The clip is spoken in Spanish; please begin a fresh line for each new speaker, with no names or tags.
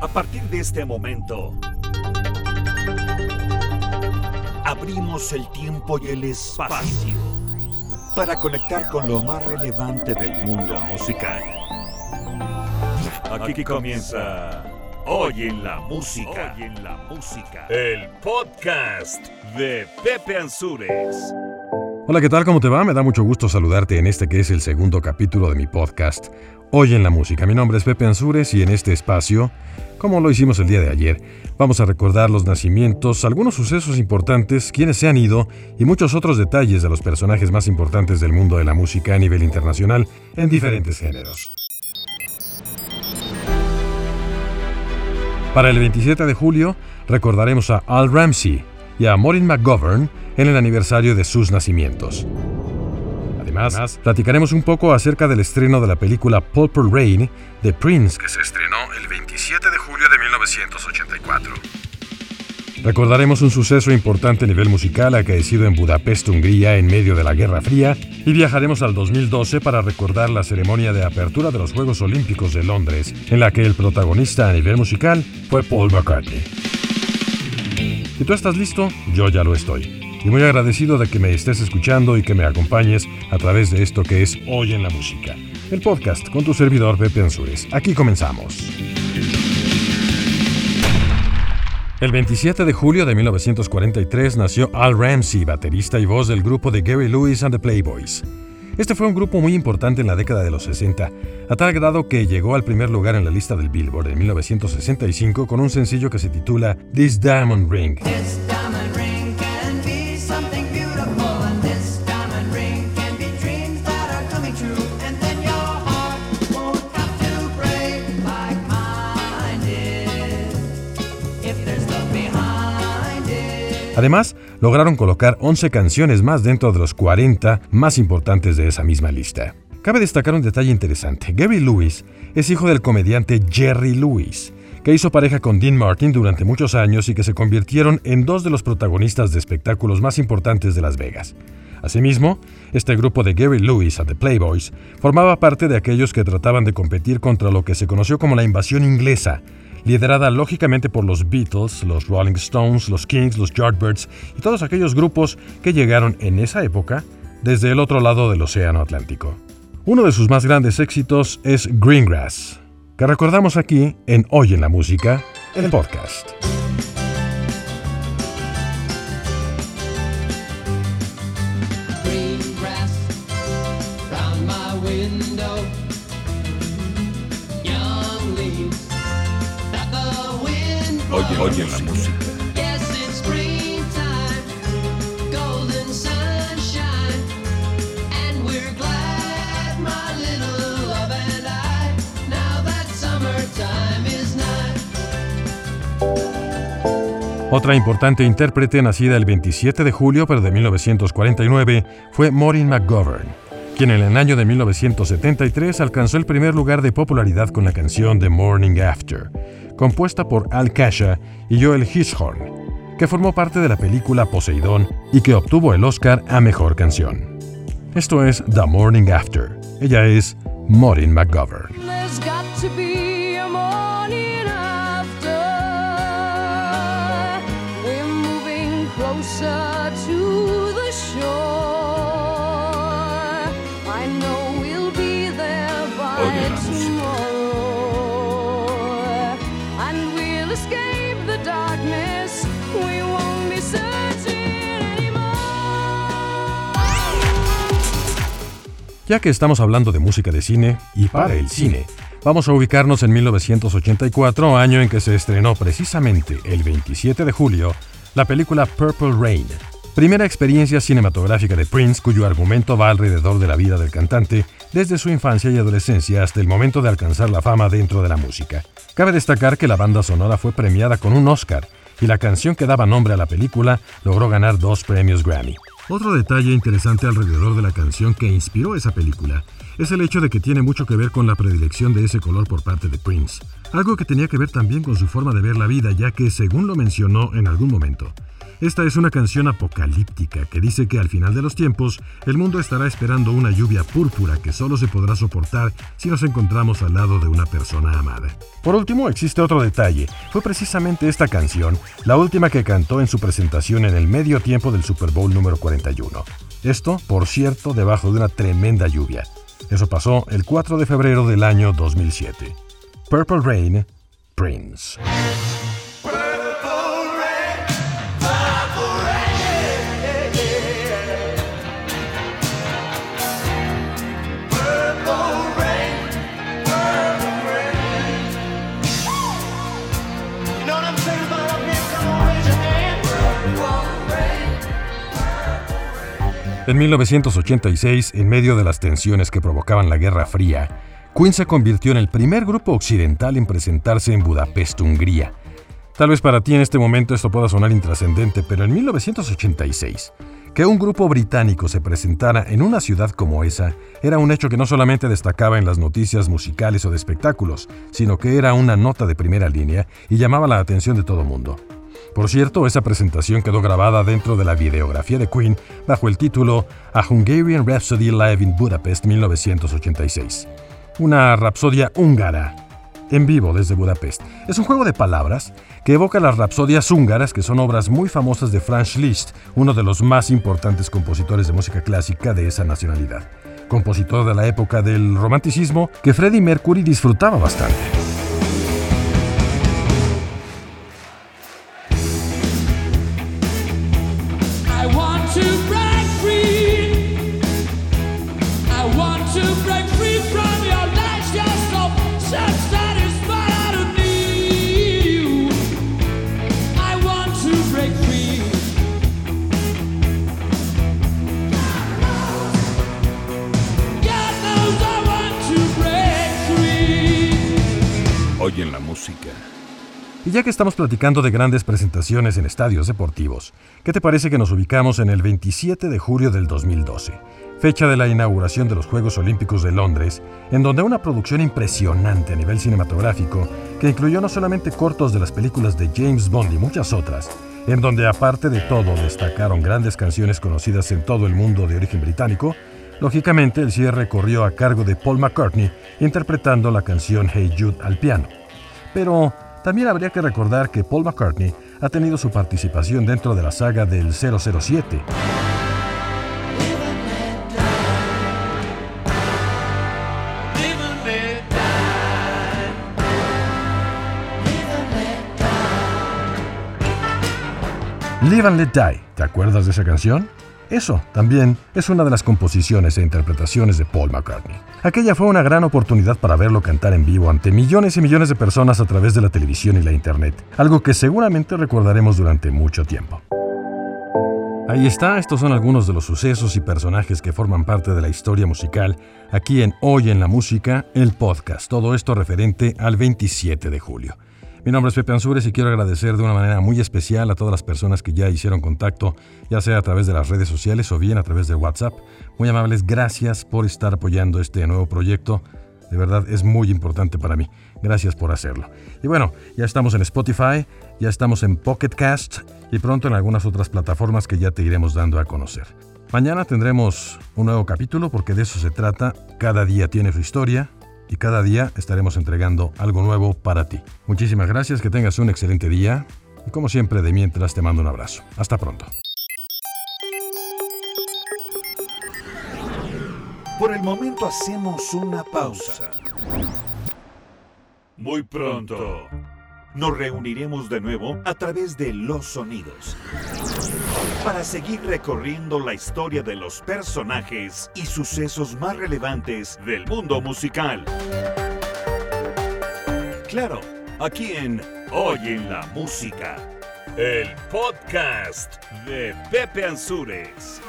A partir de este momento, abrimos el tiempo y el espacio para conectar con lo más relevante del mundo musical. Aquí comienza Hoy en la música. Hoy en la música. El podcast de Pepe Ansures.
Hola, ¿qué tal? ¿Cómo te va? Me da mucho gusto saludarte en este que es el segundo capítulo de mi podcast, Hoy en la Música. Mi nombre es Pepe Ansures y en este espacio, como lo hicimos el día de ayer, vamos a recordar los nacimientos, algunos sucesos importantes, quienes se han ido y muchos otros detalles de los personajes más importantes del mundo de la música a nivel internacional en diferentes géneros. Para el 27 de julio recordaremos a Al Ramsey y a Maureen McGovern en el aniversario de sus nacimientos. Además, platicaremos un poco acerca del estreno de la película Purple Rain de Prince, que se estrenó el 27 de julio de 1984. Recordaremos un suceso importante a nivel musical acaecido en Budapest, Hungría, en medio de la Guerra Fría, y viajaremos al 2012 para recordar la ceremonia de apertura de los Juegos Olímpicos de Londres, en la que el protagonista a nivel musical fue Paul McCartney. Si tú estás listo, yo ya lo estoy. Y muy agradecido de que me estés escuchando y que me acompañes a través de esto que es Hoy en la Música, el podcast con tu servidor Pepe Ansures. Aquí comenzamos. El 27 de julio de 1943 nació Al Ramsey, baterista y voz del grupo de Gary Lewis and the Playboys. Este fue un grupo muy importante en la década de los 60, a tal grado que llegó al primer lugar en la lista del Billboard en 1965 con un sencillo que se titula This Diamond Ring. Además, lograron colocar 11 canciones más dentro de los 40 más importantes de esa misma lista. Cabe destacar un detalle interesante. Gary Lewis es hijo del comediante Jerry Lewis, que hizo pareja con Dean Martin durante muchos años y que se convirtieron en dos de los protagonistas de espectáculos más importantes de Las Vegas. Asimismo, este grupo de Gary Lewis and the Playboys formaba parte de aquellos que trataban de competir contra lo que se conoció como la invasión inglesa, liderada lógicamente por los Beatles, los Rolling Stones, los Kings, los Yardbirds y todos aquellos grupos que llegaron en esa época desde el otro lado del Océano Atlántico. Uno de sus más grandes éxitos es Greengrass, que recordamos aquí en Hoy en la Música, el podcast.
Oye, la música.
Otra importante intérprete nacida el 27 de julio pero de 1949 fue Maureen McGovern, quien en el año de 1973 alcanzó el primer lugar de popularidad con la canción The Morning After, compuesta por Al Kasha y Joel Hirschhorn, que formó parte de la película Poseidón y que obtuvo el Oscar a Mejor Canción. Esto es The Morning After. Ella es Maureen McGovern. Ya que estamos hablando de música de cine y para el cine, vamos a ubicarnos en 1984, año en que se estrenó precisamente el 27 de julio la película Purple Rain, primera experiencia cinematográfica de Prince cuyo argumento va alrededor de la vida del cantante desde su infancia y adolescencia hasta el momento de alcanzar la fama dentro de la música. Cabe destacar que la banda sonora fue premiada con un Oscar y la canción que daba nombre a la película logró ganar dos premios Grammy. Otro detalle interesante alrededor de la canción que inspiró esa película es el hecho de que tiene mucho que ver con la predilección de ese color por parte de Prince, algo que tenía que ver también con su forma de ver la vida, ya que, según lo mencionó en algún momento, Esta es una canción apocalíptica que dice que al final de los tiempos el mundo estará esperando una lluvia púrpura que solo se podrá soportar si nos encontramos al lado de una persona amada. Por último, existe otro detalle. Fue precisamente esta canción la última que cantó en su presentación en el medio tiempo del Super Bowl número 41. Esto, por cierto, debajo de una tremenda lluvia. Eso pasó el 4 de febrero del año 2007. Purple Rain, Prince. En 1986, en medio de las tensiones que provocaban la Guerra Fría, Queen se convirtió en el primer grupo occidental en presentarse en Budapest, Hungría. Tal vez para ti en este momento esto pueda sonar intrascendente, pero en 1986, que un grupo británico se presentara en una ciudad como esa era un hecho que no solamente destacaba en las noticias musicales o de espectáculos, sino que era una nota de primera línea y llamaba la atención de todo mundo. Por cierto, esa presentación quedó grabada dentro de la videografía de Queen bajo el título A Hungarian Rhapsody Live in Budapest 1986. Una rapsodia húngara en vivo desde Budapest. Es un juego de palabras que evoca las rapsodias húngaras, que son obras muy famosas de Franz Liszt, uno de los más importantes compositores de música clásica de esa nacionalidad. Compositor de la época del romanticismo que Freddie Mercury disfrutaba bastante. Ya que estamos platicando de grandes presentaciones en estadios deportivos, ¿qué te parece que nos ubicamos en el 27 de julio del 2012, fecha de la inauguración de los Juegos Olímpicos de Londres, en donde una producción impresionante a nivel cinematográfico, que incluyó no solamente cortos de las películas de James Bond y muchas otras, en donde aparte de todo destacaron grandes canciones conocidas en todo el mundo de origen británico, Lógicamente, el cierre corrió a cargo de Paul McCartney interpretando la canción Hey Jude al piano. Pero también habría que recordar que Paul McCartney ha tenido su participación dentro de la saga del 007. Live and Let Die, ¿te acuerdas de esa canción? Eso también es una de las composiciones e interpretaciones de Paul McCartney. Aquella fue una gran oportunidad para verlo cantar en vivo ante millones y millones de personas a través de la televisión y la internet, algo que seguramente recordaremos durante mucho tiempo. Ahí está, estos son algunos de los sucesos y personajes que forman parte de la historia musical aquí en Hoy en la Música, el podcast, todo esto referente al 27 de julio. Mi nombre es Pepe Ansures y quiero agradecer de una manera muy especial a todas las personas que ya hicieron contacto, ya sea a través de las redes sociales o bien a través de WhatsApp. Muy amables, gracias por estar apoyando este nuevo proyecto. De verdad es muy importante para mí. Gracias por hacerlo. Y bueno, ya estamos en Spotify, ya estamos en Pocket Cast y pronto en algunas otras plataformas que ya te iremos dando a conocer. Mañana tendremos un nuevo capítulo porque de eso se trata. Cada día tiene su historia y cada día estaremos entregando algo nuevo para ti. Muchísimas gracias, que tengas un excelente día y como siempre de mientras te mando un abrazo. Hasta pronto.
Por el momento hacemos una pausa. Muy pronto nos reuniremos de nuevo a través de los sonidos para seguir recorriendo la historia de los personajes y sucesos más relevantes del mundo musical. Claro, aquí en Hoy en la Música, el podcast de Pepe Ansures.